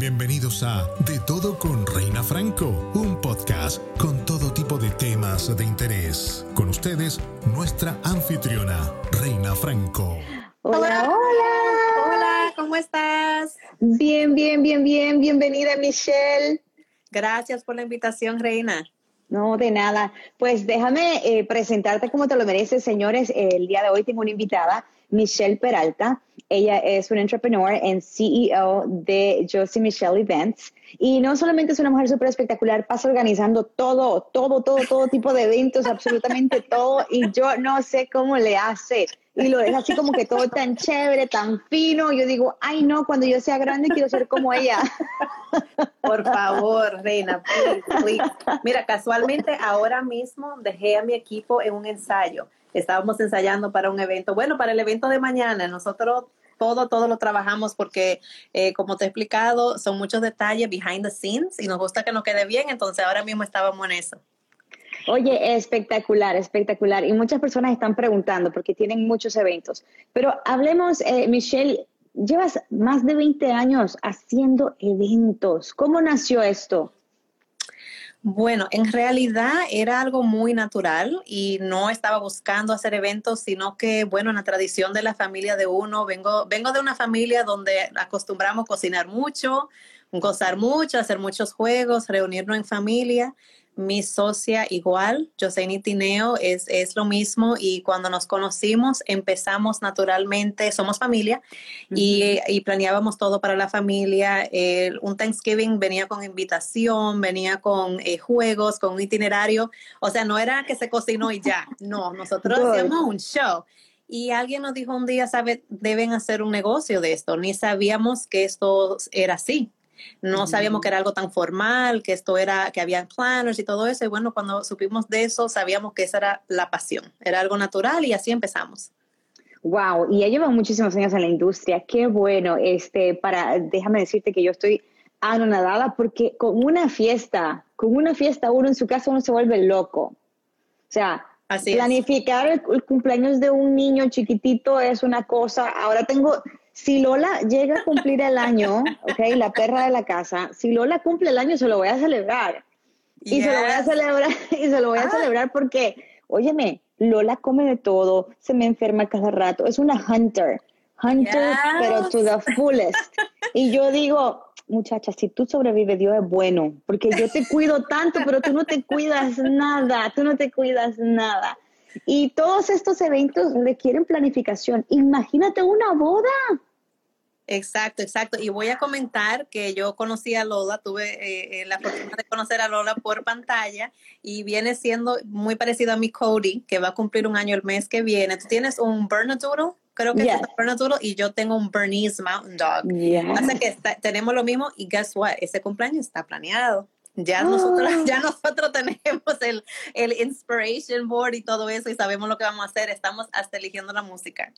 Bienvenidos a De Todo con Reina Franco, un podcast con todo tipo de temas de interés. Con ustedes, nuestra anfitriona, Reina Franco. Hola, hola. Hola, ¿cómo estás? Bien, bien, bien, bien. Bienvenida, Michelle. Gracias por la invitación, Reina. No, de nada. Pues déjame eh, presentarte como te lo mereces, señores. El día de hoy tengo una invitada, Michelle Peralta. Ella es una entrepreneur en CEO de Josie Michelle Events. Y no solamente es una mujer súper espectacular, pasa organizando todo, todo, todo, todo tipo de eventos, absolutamente todo. Y yo no sé cómo le hace. Y lo deja así como que todo tan chévere, tan fino. Yo digo, ay no, cuando yo sea grande quiero ser como ella. Por favor, Reina. Mira, casualmente ahora mismo dejé a mi equipo en un ensayo. Estábamos ensayando para un evento. Bueno, para el evento de mañana, nosotros todo, todo lo trabajamos porque, eh, como te he explicado, son muchos detalles behind the scenes y nos gusta que nos quede bien, entonces ahora mismo estábamos en eso. Oye, espectacular, espectacular. Y muchas personas están preguntando porque tienen muchos eventos. Pero hablemos, eh, Michelle, llevas más de 20 años haciendo eventos. ¿Cómo nació esto? Bueno, en realidad era algo muy natural y no estaba buscando hacer eventos, sino que, bueno, en la tradición de la familia de uno, vengo, vengo de una familia donde acostumbramos cocinar mucho, gozar mucho, hacer muchos juegos, reunirnos en familia mi socia igual, Joseini Tineo, es, es lo mismo y cuando nos conocimos empezamos naturalmente, somos familia y, y, planeábamos todo para la familia. un Thanksgiving venía con invitación, venía con eh, juegos, con un itinerario, o sea, no era que se cocinó y ya, no, nosotros hacíamos un show. Y alguien nos dijo un día, sabe, deben hacer un negocio de esto. Ni sabíamos que esto era así. No sabíamos que era algo tan formal, que esto era, que había planners y todo eso. Y bueno, cuando supimos de eso, sabíamos que esa era la pasión, era algo natural y así empezamos. Wow, y ya llevan muchísimos años en la industria. Qué bueno. Este, para, déjame decirte que yo estoy anonadada porque con una fiesta, con una fiesta uno en su casa uno se vuelve loco. O sea, planificar el, cumpleaños de un niño chiquitito es una cosa. Ahora tengo, si Lola llega a cumplir el año, ok, la perra de la casa, si Lola cumple el año, se lo voy a celebrar. Y se lo voy a celebrar, y se lo voy a ah. celebrar porque, óyeme, Lola come de todo, se me enferma cada rato, es una hunter, hunter, pero to the fullest. Y yo digo, muchacha, si tú sobrevives, Dios es bueno, porque yo te cuido tanto, pero tú no te cuidas nada, tú no te cuidas nada. Y todos estos eventos requieren planificación. Imagínate una boda. Exacto, exacto. Y voy a comentar que yo conocí a Lola, tuve eh, eh, la fortuna de conocer a Lola por pantalla y viene siendo muy parecido a mi Cody, que va a cumplir un año el mes que viene. Tú tienes un Bernedoodle, creo que es un Bernedoodle, y yo tengo un Bernese Mountain Dog. Así que tenemos lo mismo y guess what, ese cumpleaños está planeado. Ya, nosotros, ya nosotros tenemos el, el inspiration board y todo eso y sabemos lo que vamos a hacer. Estamos hasta eligiendo la música.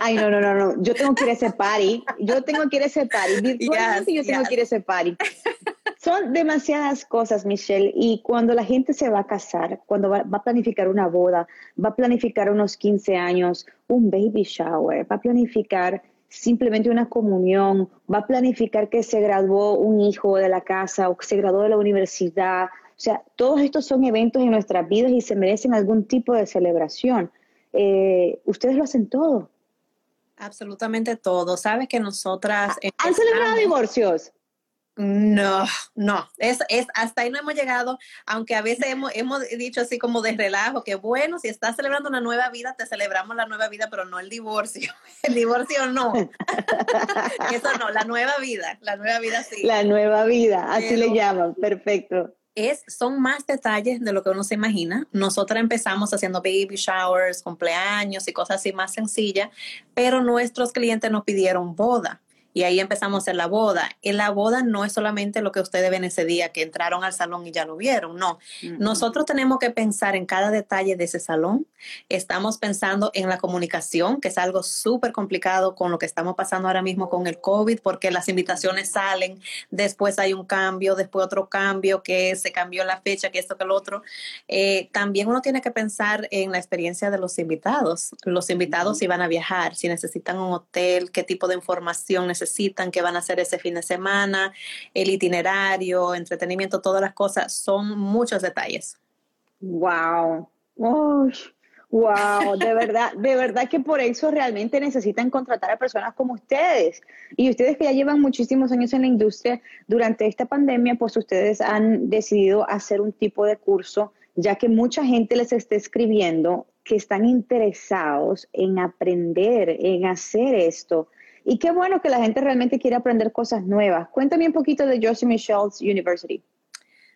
Ay, no, no, no, no. Yo tengo que ir a ese party. Yo tengo que ir a ese party. Virtualmente yo tengo que ir a ese party. Son demasiadas cosas, Michelle. Y cuando la gente se va a casar, cuando va, va, a planificar una boda, va a planificar unos 15 años, un baby shower, va a planificar simplemente una comunión, va a planificar que se graduó un hijo de la casa o que se graduó de la universidad. O sea, todos estos son eventos en nuestras vidas y se merecen algún tipo de celebración. Eh, ustedes lo hacen todo. Absolutamente todo. Sabes que nosotras... ¿Han celebrado divorcios? No, no, es, es, hasta ahí no hemos llegado, aunque a veces hemos, hemos dicho así como de relajo, que bueno, si estás celebrando una nueva vida, te celebramos la nueva vida, pero no el divorcio. El divorcio no. Eso no, la nueva vida, la nueva vida sí. La nueva vida, así le llaman, perfecto es, son más detalles de lo que uno se imagina. Nosotras empezamos haciendo baby showers, cumpleaños y cosas así más sencillas, pero nuestros clientes nos pidieron boda y ahí empezamos a hacer la boda. Y la boda no es solamente lo que ustedes ven ese día, que entraron al salón y ya lo vieron, no. Nosotros tenemos que pensar en cada detalle de ese salón. Estamos pensando en la comunicación, que es algo súper complicado con lo que estamos pasando ahora mismo con el COVID, porque las invitaciones salen, después hay un cambio, después otro cambio, que se cambió la fecha, que esto, que lo otro. Eh, también uno tiene que pensar en la experiencia de los invitados. Los invitados si van a viajar, si necesitan un hotel, qué tipo de información necesitan necesitan, qué van a hacer ese fin de semana, el itinerario, entretenimiento, todas las cosas, son muchos detalles. Wow. Wow, de verdad, de verdad que por eso realmente necesitan contratar a personas como ustedes. Y ustedes que ya llevan muchísimos años en la industria, durante esta pandemia, pues ustedes han decidido hacer un tipo de curso, ya que mucha gente les está escribiendo que están interesados en aprender, en hacer esto. Y qué bueno que la gente realmente quiere aprender cosas nuevas. Cuéntame un poquito de Josie Michelle's University.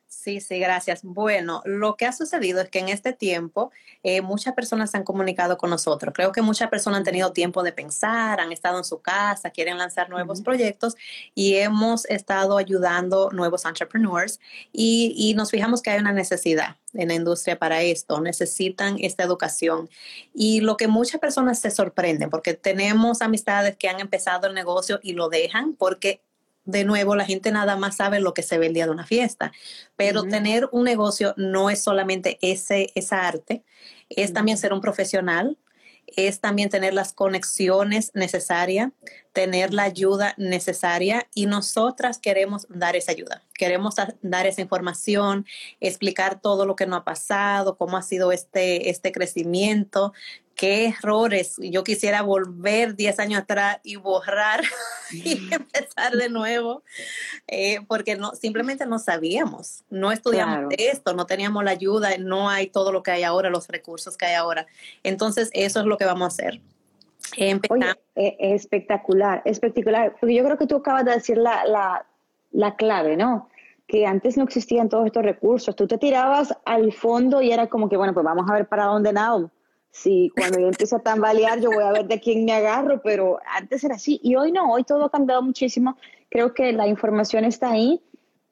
Sí, sí, gracias. Bueno, lo que ha sucedido es que en este tiempo eh, muchas personas se han comunicado con nosotros. Creo que muchas personas han tenido tiempo de pensar, han estado en su casa, quieren lanzar nuevos proyectos y hemos estado ayudando nuevos entrepreneurs y, y nos fijamos que hay una necesidad en la industria para esto, necesitan esta educación. Y lo que muchas personas se sorprenden, porque tenemos amistades que han empezado el negocio y lo dejan porque de nuevo, la gente nada más sabe lo que se ve el día de una fiesta, pero tener un negocio no es solamente ese, esa arte, es también ser un profesional, es también tener las conexiones necesarias, tener la ayuda necesaria y nosotras queremos dar esa ayuda, queremos dar esa información, explicar todo lo que nos ha pasado, cómo ha sido este, este crecimiento, qué errores. Yo quisiera volver 10 años atrás y borrar y empezar de nuevo, eh, porque no, simplemente no sabíamos, no estudiamos esto, no teníamos la ayuda, no hay todo lo que hay ahora, los recursos que hay ahora. Entonces, eso es lo que vamos a hacer. Oye, eh, espectacular, espectacular, porque yo creo que tú acabas de decir la, la, la clave, ¿no? que antes no existían todos estos recursos. Tú te tirabas al fondo y era como que, bueno, pues vamos a ver para dónde nado Sí, cuando yo empiezo a tambalear, yo voy a ver de quién me agarro, pero antes era así. Y hoy no, hoy todo ha cambiado muchísimo. Creo que la información está ahí.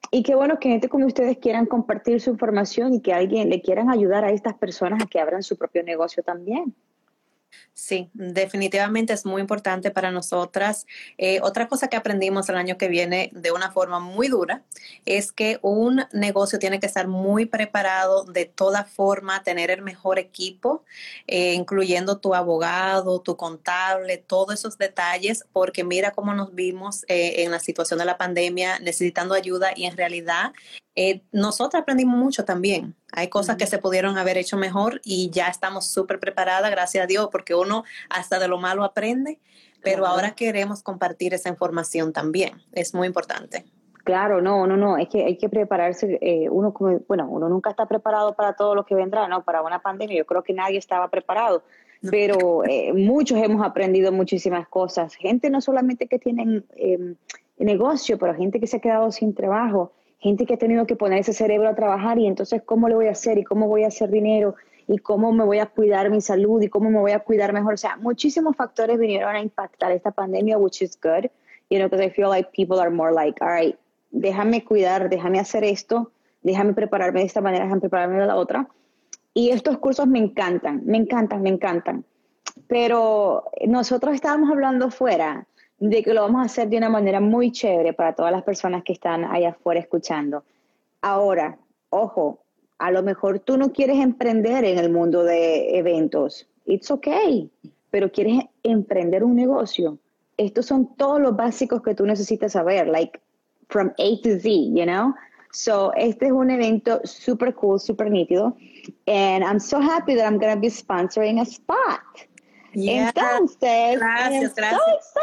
Y qué bueno que gente como ustedes quieran compartir su información y que alguien le quieran ayudar a estas personas a que abran su propio negocio también. Sí, definitivamente es muy importante para nosotras. Eh, otra cosa que aprendimos el año que viene de una forma muy dura es que un negocio tiene que estar muy preparado de toda forma, tener el mejor equipo, eh, incluyendo tu abogado, tu contable, todos esos detalles, porque mira cómo nos vimos eh, en la situación de la pandemia necesitando ayuda y en realidad eh, nosotros aprendimos mucho también. Hay cosas que se pudieron haber hecho mejor y ya estamos súper preparadas, gracias a Dios, porque uno hasta de lo malo aprende, pero ahora queremos compartir esa información también. Es muy importante. Claro, no, no, no, es que hay que prepararse, eh, uno como, bueno, uno nunca está preparado para todo lo que vendrá, ¿no? Para una pandemia, yo creo que nadie estaba preparado, pero eh, muchos hemos aprendido muchísimas cosas, gente no solamente que tienen em, negocio, pero gente que se ha quedado sin trabajo, gente que ha tenido que poner ese cerebro a trabajar y entonces cómo le voy a hacer y cómo voy a hacer dinero y cómo me voy a cuidar mi salud y cómo me voy a cuidar mejor. O sea, muchísimos factores vinieron a impactar esta pandemia, which is good, you know, because I feel like people are more like, all right, déjame cuidar, déjame hacer esto, déjame prepararme de esta manera, déjame prepararme de la otra. Y estos cursos me encantan, me encantan, me encantan. Pero nosotros estábamos hablando fuera de que lo vamos a hacer de una manera muy chévere para todas las personas que están allá afuera escuchando. Ahora, ojo, a lo mejor tú no quieres emprender en el mundo de eventos. It's okay, pero quieres emprender un negocio. Estos son todos los básicos que tú necesitas saber, like from A to Z, you know? So, este es un evento super cool, super nítido. And I'm so happy that I'm going to be sponsoring a spot. Entonces, gracias, gracias.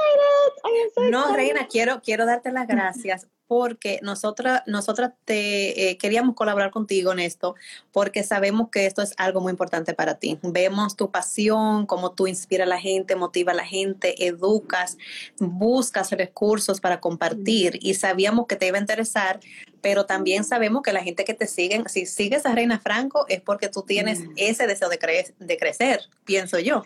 no, Reina, quiero, quiero darte las gracias porque nosotras, nosotras te eh, queríamos colaborar contigo en esto, porque sabemos que esto es algo muy importante para ti. Vemos tu pasión, cómo tú inspiras a la gente, motiva a la gente, educas, buscas recursos para compartir y sabíamos que te iba a interesar, pero también sabemos que la gente que te sigue, si sigues a Reina Franco es porque tú tienes ese deseo de, de crecer, pienso yo.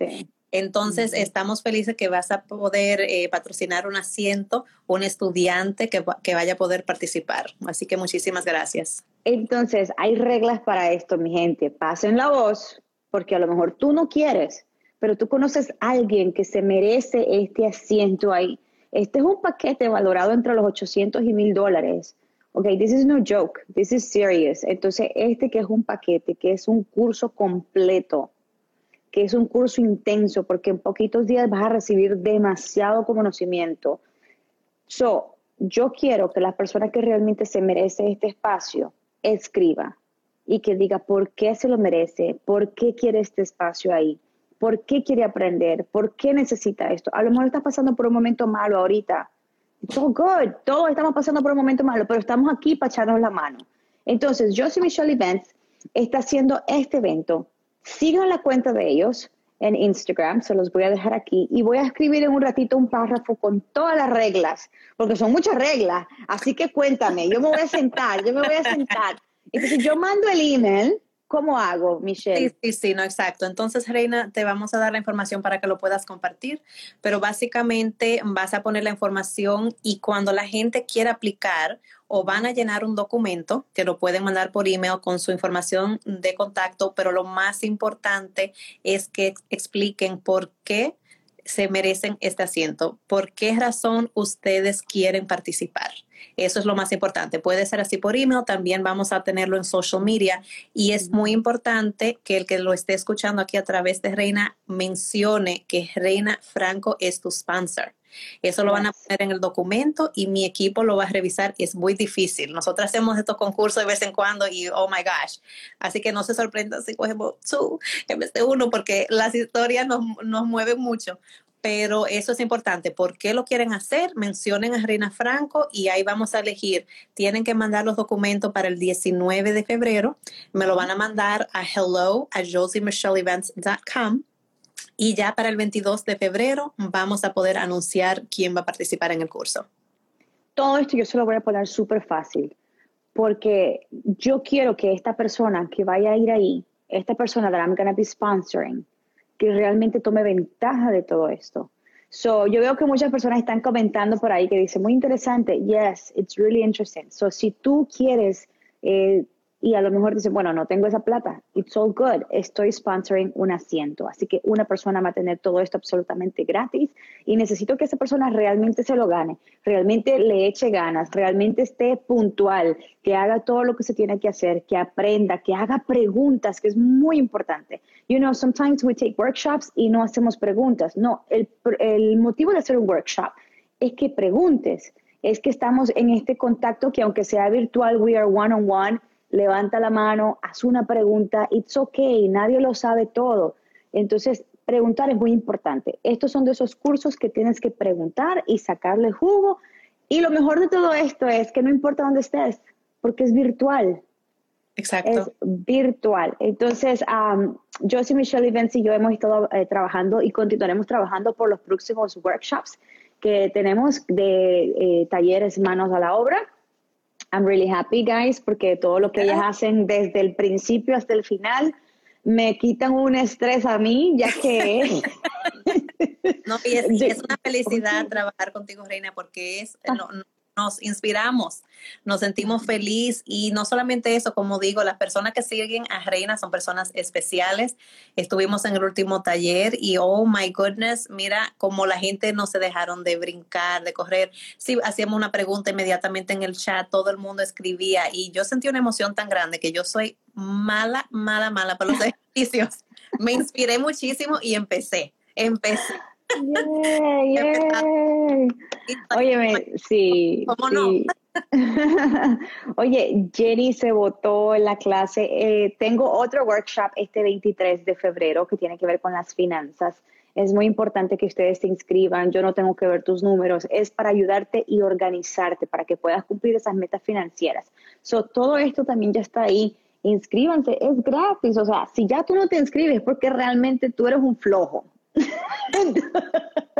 Entonces, estamos felices que vas a poder eh, patrocinar un asiento, un estudiante que, que, vaya a poder participar. Así que muchísimas gracias. Entonces, hay reglas para esto, mi gente. Pasen la voz, porque a lo mejor tú no quieres, pero tú conoces a alguien que se merece este asiento ahí. Este es un paquete valorado entre los 800 y 1000 dólares. Ok, this is no joke, this is serious. Entonces, este que es un paquete, que es un curso completo que es un curso intenso porque en poquitos días vas a recibir demasiado conocimiento. So, yo quiero que la persona que realmente se merece este espacio escriba y que diga por qué se lo merece, por qué quiere este espacio ahí, por qué quiere aprender, por qué necesita esto. A lo mejor está pasando por un momento malo ahorita. It's all good. Todos estamos pasando por un momento malo, pero estamos aquí para echarnos la mano. Entonces, yo soy Michelle Events, está haciendo este evento. Sigan la cuenta de ellos en Instagram, se los voy a dejar aquí y voy a escribir en un ratito un párrafo con todas las reglas, porque son muchas reglas, así que cuéntame, yo me voy a sentar, yo me voy a sentar. Entonces yo mando el email ¿Cómo hago, Michelle? Sí, sí, sí, no, exacto. Entonces, Reina, te vamos a dar la información para que lo puedas compartir, pero básicamente vas a poner la información y cuando la gente quiera aplicar o van a llenar un documento, que lo pueden mandar por email con su información de contacto, pero lo más importante es que expliquen por qué se merecen este asiento, por qué razón ustedes quieren participar. Eso es lo más importante. Puede ser así por email, también vamos a tenerlo en social media y es muy importante que el que lo esté escuchando aquí a través de Reina mencione que Reina Franco es tu sponsor. Eso lo van a poner en el documento y mi equipo lo va a revisar. Es muy difícil. Nosotros hacemos estos concursos de vez en cuando y oh my gosh. Así que no se sorprendan si cogemos two en vez de uno porque las historias nos, nos mueven mucho pero eso es importante. ¿Por qué lo quieren hacer? Mencionen a Reina Franco y ahí vamos a elegir. Tienen que mandar los documentos para el 19 de febrero. Me lo van a mandar a hello a josiemichelleevents.com y ya para el 22 de febrero vamos a poder anunciar quién va a participar en el curso. Todo esto yo se lo voy a poner súper fácil porque yo quiero que esta persona que vaya a ir ahí, esta persona that I'm going to be sponsoring, que realmente tome ventaja de todo esto. So, yo veo que muchas personas están comentando por ahí que dicen, muy interesante, yes, it's really interesting. So, si tú quieres eh, y a lo mejor dice, bueno, no tengo esa plata, it's all good, estoy sponsoring un asiento, así que una persona va a tener todo esto absolutamente gratis y necesito que esa persona realmente se lo gane, realmente le eche ganas, realmente esté puntual, que haga todo lo que se tiene que hacer, que aprenda, que haga preguntas, que es muy importante. You know, sometimes we take workshops y no hacemos preguntas. No, el, el motivo de hacer un workshop es que preguntes, es que estamos en este contacto que aunque sea virtual, we are one on one levanta la mano, haz una pregunta, it's okay, nadie lo sabe todo. Entonces, preguntar es muy importante. Estos son de esos cursos que tienes que preguntar y sacarle jugo. Y lo mejor de todo esto es que no importa dónde estés, porque es virtual. Exacto. Es virtual. Entonces, yo soy Michelle Evans y yo hemos estado eh, trabajando y continuaremos trabajando por los próximos workshops que tenemos de eh, talleres manos a la obra I'm really happy, guys, porque todo lo que ellas hacen desde el principio hasta el final me quitan un estrés a mí, ya que... no, y es, una felicidad trabajar contigo, Reina, porque es, no, nos inspiramos, nos sentimos feliz y no solamente eso, como digo, las personas que siguen a Reina son personas especiales. Estuvimos en el último taller y oh my goodness, mira cómo la gente no se dejaron de brincar, de correr. Si hacíamos una pregunta inmediatamente en el chat, todo el mundo escribía y yo sentí una emoción tan grande que yo soy mala, mala, mala para los ejercicios. Me inspiré muchísimo y empecé, empecé Oye, sí. ¿Cómo no? Oye, Jenny se votó en la clase. Eh, tengo otro workshop este 23 de febrero que tiene que ver con las finanzas. Es muy importante que ustedes se inscriban. Yo no tengo que ver tus números. Es para ayudarte y organizarte para que puedas cumplir esas metas financieras. So, todo esto también ya está ahí. Inscríbanse, es gratis. O sea, si ya tú no te inscribes, porque realmente tú eres un flojo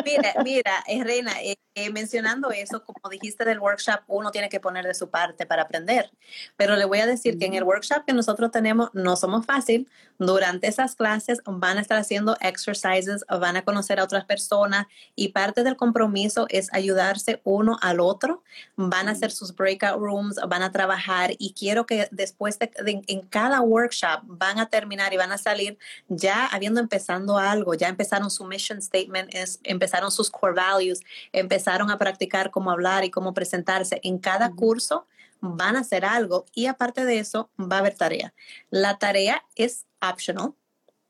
mira, mira, eh, Reina, eh, eh, mencionando eso, como dijiste del workshop, uno tiene que poner de su parte para aprender. Pero le voy a decir que en el workshop que nosotros tenemos no somos fácil. Durante esas clases van a estar haciendo exercises, van a conocer a otras personas y parte del compromiso es ayudarse uno al otro. Van a hacer sus breakout rooms, van a trabajar y quiero que después de, en cada workshop van a terminar y van a salir ya habiendo empezado algo, ya empezaron su mission statement, es, empezaron sus core values, empezaron a practicar cómo hablar y cómo presentarse en cada curso, van a hacer algo y aparte de eso va a haber tarea. La tarea es optional,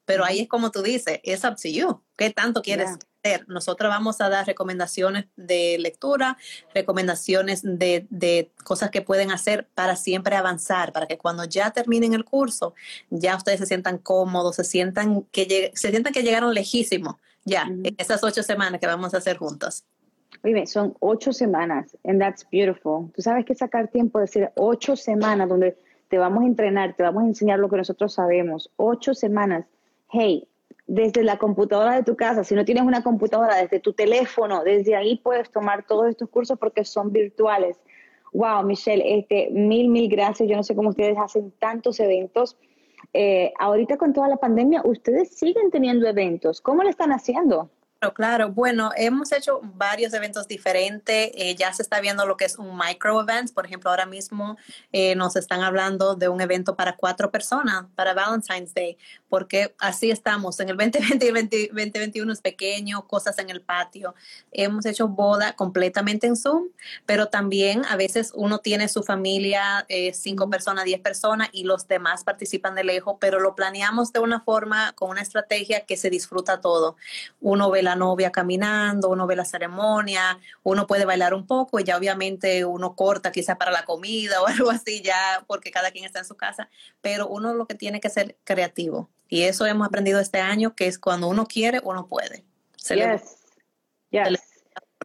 pero ahí es como tú dices, es up to you. ¿Qué tanto quieres hacer. Nosotros vamos a dar recomendaciones de lectura, recomendaciones de, de, cosas que pueden hacer para siempre avanzar, para que cuando ya terminen el curso, ya ustedes se sientan cómodos, se sientan que, se sientan que llegaron lejísimos ya, en esas ocho semanas que vamos a hacer juntos. Oye, son ocho semanas, and that's beautiful. Tú sabes que sacar tiempo de decir ocho semanas donde te vamos a entrenar, te vamos a enseñar lo que nosotros sabemos. Ocho semanas. Hey, desde la computadora de tu casa, si no tienes una computadora, desde tu teléfono, desde ahí puedes tomar todos estos cursos porque son virtuales. Wow, Michelle, este, mil, mil gracias. Yo no sé cómo ustedes hacen tantos eventos. Eh, ahorita con toda la pandemia, ustedes siguen teniendo eventos. ¿Cómo lo están haciendo? Claro, Bueno, hemos hecho varios eventos diferentes. Eh, ya se está viendo lo que es un micro event. Por ejemplo, ahora mismo eh, nos están hablando de un evento para cuatro personas para Valentine's Day, porque así estamos. En el 2020 y el 2021 es pequeño, cosas en el patio. Hemos hecho boda completamente en Zoom, pero también a veces uno tiene su familia, eh, cinco personas, diez personas, y los demás participan de lejos, pero lo planeamos de una forma, con una estrategia que se disfruta todo. Uno ve la novia caminando, uno ve la ceremonia, uno puede bailar un poco y ya obviamente uno corta quizá para la comida o algo así ya porque cada quien está en su casa, pero uno lo que tiene que ser creativo. Y eso hemos aprendido este año, que es cuando uno quiere, uno puede. yes. yes.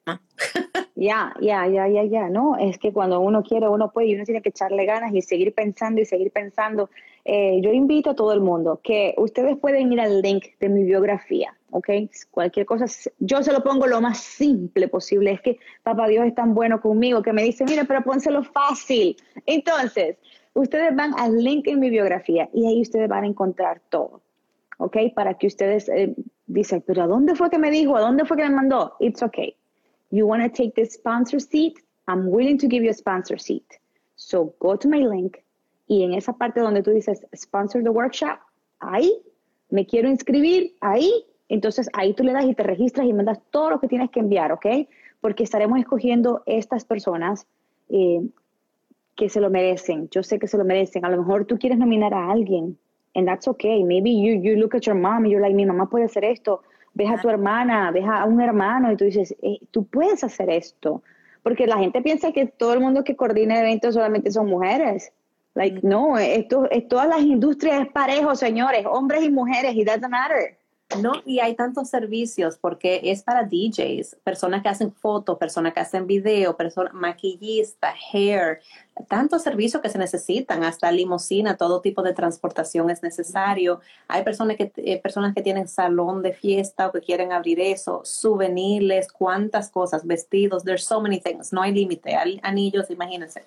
Ya, ya, ya, ya, ya, no, es que cuando uno quiere, uno puede y uno tiene que echarle ganas y seguir pensando y seguir pensando. Eh, yo invito a todo el mundo que ustedes pueden ir al link de mi biografía, ¿ok? Cualquier cosa, yo se lo pongo lo más simple posible. Es que Papá Dios es tan bueno conmigo que me dice, mire, pero pónselo fácil. Entonces, ustedes van al link en mi biografía y ahí ustedes van a encontrar todo, ¿ok? Para que ustedes eh, dicen, pero ¿a dónde fue que me dijo? ¿A dónde fue que me mandó? It's okay. You want to take this sponsor seat? I'm willing to give you a sponsor seat. So go to my link y en esa parte donde tú dices sponsor the workshop, ahí me quiero inscribir, ahí, entonces ahí tú le das y te registras y mandas todo lo que tienes que enviar, ¿ok? Porque estaremos escogiendo estas personas eh, que se lo merecen. Yo sé que se lo merecen. A lo mejor tú quieres nominar a alguien, and that's okay. Maybe you, you look at your mom and you're like, mi mamá puede hacer esto ves a tu hermana, ves a un hermano y tú dices, eh, tú puedes hacer esto. Porque la gente piensa que todo el mundo que coordina eventos solamente son mujeres. Like, no, esto, es, todas las industrias es parejo, señores, hombres y mujeres, it doesn't matter. No, y hay tantos servicios porque es para DJs, personas que hacen fotos, personas que hacen video, personas maquillista, hair, tantos servicios que se necesitan, hasta limosina, todo tipo de transportación es necesario. Hay personas que, eh, personas que tienen salón de fiesta o que quieren abrir eso, souvenirs, cuántas cosas, vestidos, there's so many things, no hay límite, anillos, imagínense.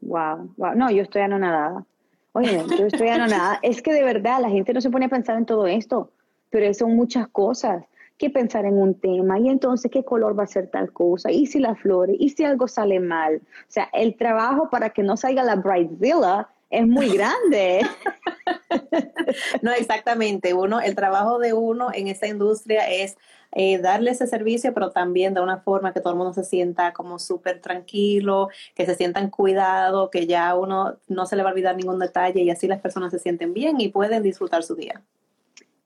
Wow, wow, no, yo estoy anonadada. Oye, yo estoy anonadada. es que de verdad la gente no se pone a pensar en todo esto pero son muchas cosas que pensar en un tema y entonces qué color va a ser tal cosa y si la flores y si algo sale mal. O sea, el trabajo para que no salga la Brightzilla es muy grande. no, exactamente. Uno, el trabajo de uno en esta industria es eh, darle ese servicio, pero también de una forma que todo el mundo se sienta como súper tranquilo, que se sientan cuidado, que ya uno no se le va a olvidar ningún detalle y así las personas se sienten bien y pueden disfrutar su día.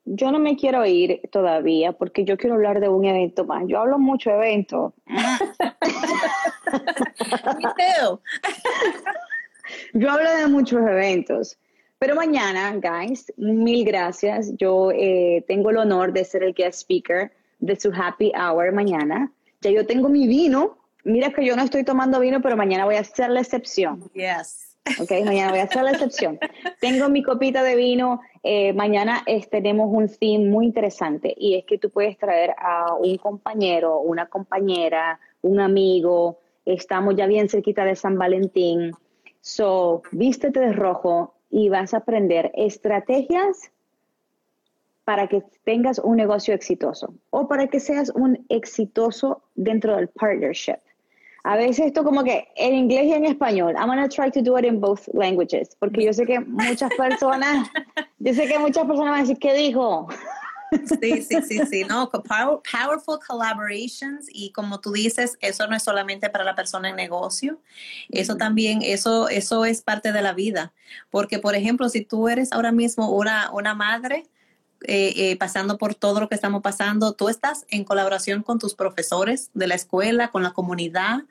Yo no me quiero ir todavía porque yo quiero hablar de un evento más. Yo hablo mucho de eventos. yo hablo de muchos eventos. Pero mañana, guys, mil gracias. Yo eh, tengo el honor de ser el guest speaker de su happy hour mañana. Ya yo tengo mi vino. Mira que yo no estoy tomando vino, pero mañana voy a hacer la excepción. Yes. Ok, mañana voy a hacer la excepción. Tengo mi copita de vino. Eh, mañana tenemos un theme muy interesante y es que tú puedes traer a un compañero, una compañera, un amigo. Estamos ya bien cerquita de San Valentín. So, vístete de rojo y vas a aprender estrategias para que tengas un negocio exitoso o para que seas un exitoso dentro del partnership. A veces esto como que en inglés y en español. I'm to try to do it in both languages, porque yo sé que muchas personas, yo sé que muchas personas van a decir, ¿qué dijo? Sí, sí, sí, sí, no, powerful collaborations y como tú dices, eso no es solamente para la persona en negocio, eso también, eso, eso es parte de la vida, porque por ejemplo, si tú eres ahora mismo una, una madre, eh, eh, pasando por todo lo que estamos pasando, tú estás en colaboración con tus profesores de la escuela, con la comunidad,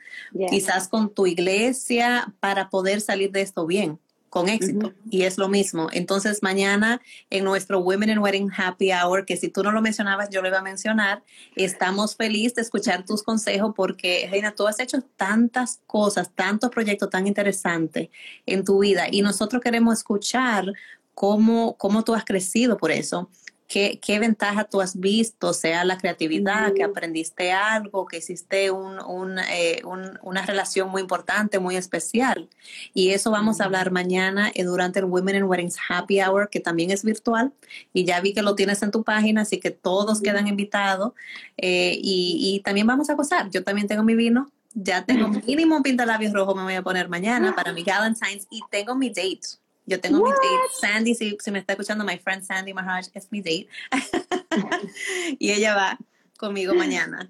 quizás con tu iglesia, para poder salir de esto bien con éxito. Y es lo mismo. Entonces, mañana en nuestro Women in Wedding Happy Hour, que si tú no lo mencionabas, yo lo iba a mencionar, estamos felices de escuchar tus consejos porque, Reina, tú has hecho tantas cosas, tantos proyectos tan interesantes en tu vida y nosotros queremos escuchar cómo, cómo tú has crecido por eso. ¿Qué, ¿Qué, ventaja tú has visto, sea la creatividad, que aprendiste algo, que hiciste un, un, eh, un, una relación muy importante, muy especial? Y eso vamos a hablar mañana eh, durante el Women in Weddings Happy Hour, que también es virtual. Y ya vi que lo tienes en tu página, así que todos quedan invitados. Eh, y, y, también vamos a gozar. Yo también tengo mi vino. Ya tengo mínimo un pintalabios rojo, me voy a poner mañana para mi Valentine's y tengo mi date yo tengo mi date. Sandy, si, si, me está escuchando, my friend Sandy Maharaj es mi date. y ella va conmigo mañana.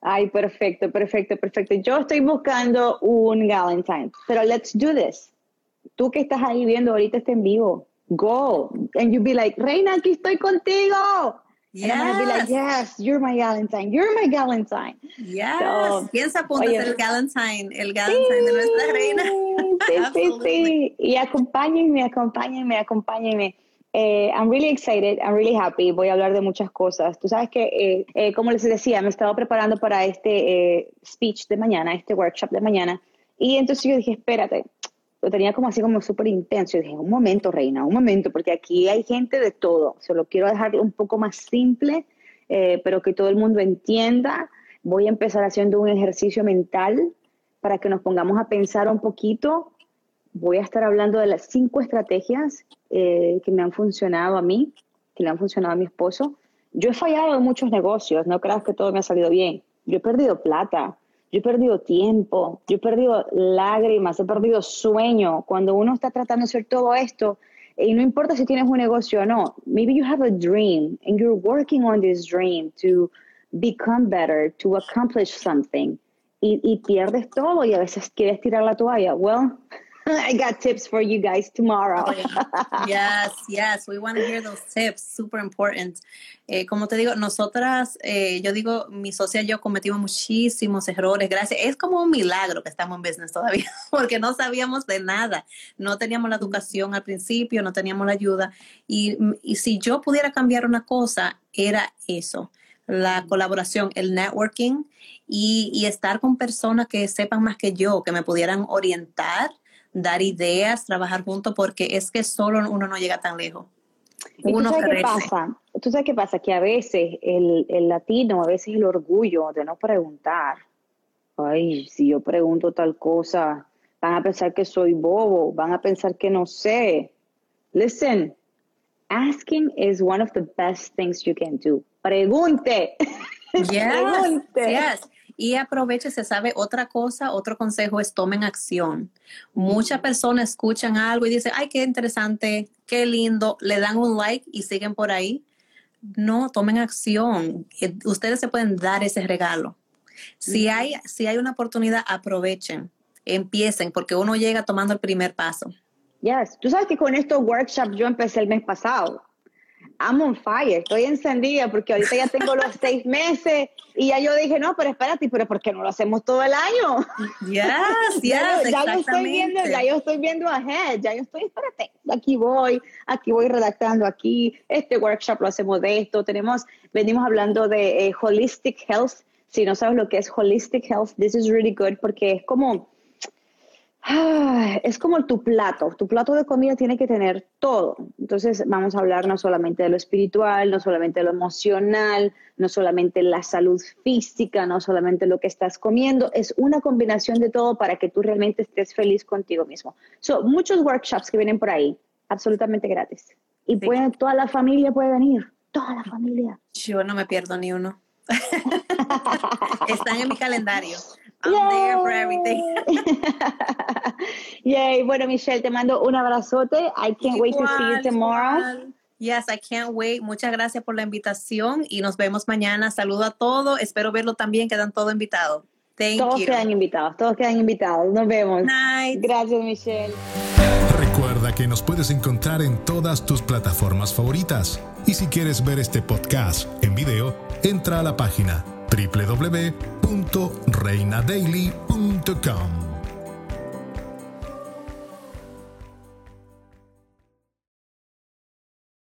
Ay, perfecto, perfecto, perfecto. Yo estoy buscando un Valentine, pero let's do this. Tú que estás ahí viendo ahorita este en vivo, go. And you be like, Reina, aquí estoy contigo. Yes. And I'm gonna be like, yes, you're my Valentine, you're my Valentine. Yes. So, Piensa apunta el Valentine, el Valentine de nuestra reina. Sí, sí, sí. Y acompáñenme, acompáñenme, acompáñenme. Eh, I'm really excited, I'm really happy. Voy a hablar de muchas cosas. Tú sabes que, eh, eh, como les decía, me estaba preparando para este speech de mañana, este workshop de mañana. Y entonces yo dije, espérate, lo tenía como así como súper intenso. Y dije, un momento, reina, un momento, porque aquí hay gente de todo. Solo quiero dejarlo un poco más simple, pero que todo el mundo entienda. Voy a empezar haciendo un ejercicio mental para que nos pongamos a pensar un poquito voy a estar hablando de las cinco estrategias eh, que me han funcionado a mí, que le han funcionado a mi esposo. Yo he fallado en muchos negocios, no creas que todo me ha salido bien. Yo he perdido plata, yo he perdido tiempo, yo he perdido lágrimas, he perdido sueño. Cuando uno está tratando de hacer todo esto, y no importa si tienes un negocio o no, maybe you have a dream and you're working on this dream to become better, to accomplish something, y, y pierdes todo y a veces quieres tirar la toalla. Well, I got tips for you guys tomorrow. yes, yes, we want to hear those tips, super important. Eh, como te digo, nosotras, eh, yo digo, mi socia y yo cometimos muchísimos errores, gracias. Es como un milagro que estamos en business todavía, porque no sabíamos de nada, no teníamos la educación al principio, no teníamos la ayuda. Y, y si yo pudiera cambiar una cosa, era eso, la colaboración, el networking y, y estar con personas que sepan más que yo, que me pudieran orientar dar ideas, trabajar juntos, porque es que solo uno no llega tan lejos. Uno ¿Tú sabes qué pasa? ¿Tú sabes qué pasa? Que a veces el, el latino, a veces el orgullo de no preguntar. Ay, si yo pregunto tal cosa, van a pensar que soy bobo, van a pensar que no sé. Listen, asking is one of the best things you can do. Pregunte. Yes, Pregunte. Yes. Y aproveche, se sabe otra cosa, otro consejo es tomen acción. Muchas personas escuchan algo y dicen, ay, qué interesante, qué lindo, le dan un like y siguen por ahí. No, tomen acción. Eh, ustedes se pueden dar ese regalo. Si hay, si hay una oportunidad, aprovechen, empiecen, porque uno llega tomando el primer paso. Yes, tú sabes que con estos workshops yo empecé el mes pasado. I'm on fire, estoy encendida porque ahorita ya tengo los seis meses y ya yo dije, no, pero espérate, pero ¿por qué no lo hacemos todo el año? Yes, yes, ya, ya yo estoy viendo, ya yo estoy viendo ahead, ya yo estoy, espérate, aquí voy, aquí voy redactando aquí, este workshop lo hacemos de esto, tenemos, venimos hablando de eh, holistic health, si no sabes lo que es holistic health, this is really good porque es como es como tu plato, tu plato de comida tiene que tener todo. Entonces vamos a hablar no solamente de lo espiritual, no solamente de lo emocional, no solamente la salud física, no solamente lo que estás comiendo, es una combinación de todo para que tú realmente estés feliz contigo mismo. Son muchos workshops que vienen por ahí, absolutamente gratis. Y toda la familia puede venir, toda la familia. Yo no me pierdo ni uno. Están en mi calendario. I'm there for everything. Yay. Bueno, Michelle, te mando un abrazote. I can't wait to see you tomorrow. Yes, I can't wait. Muchas gracias por la invitación y nos vemos mañana. Saludo a todos. Espero verlo también. Quedan todos invitados. Thank todos quedan invitados. Todos quedan invitados. Nos vemos. Night. Gracias, Michelle. Recuerda que nos puedes encontrar en todas tus plataformas favoritas. Y si quieres ver este podcast en video, entra a la página www.reinadaily.com.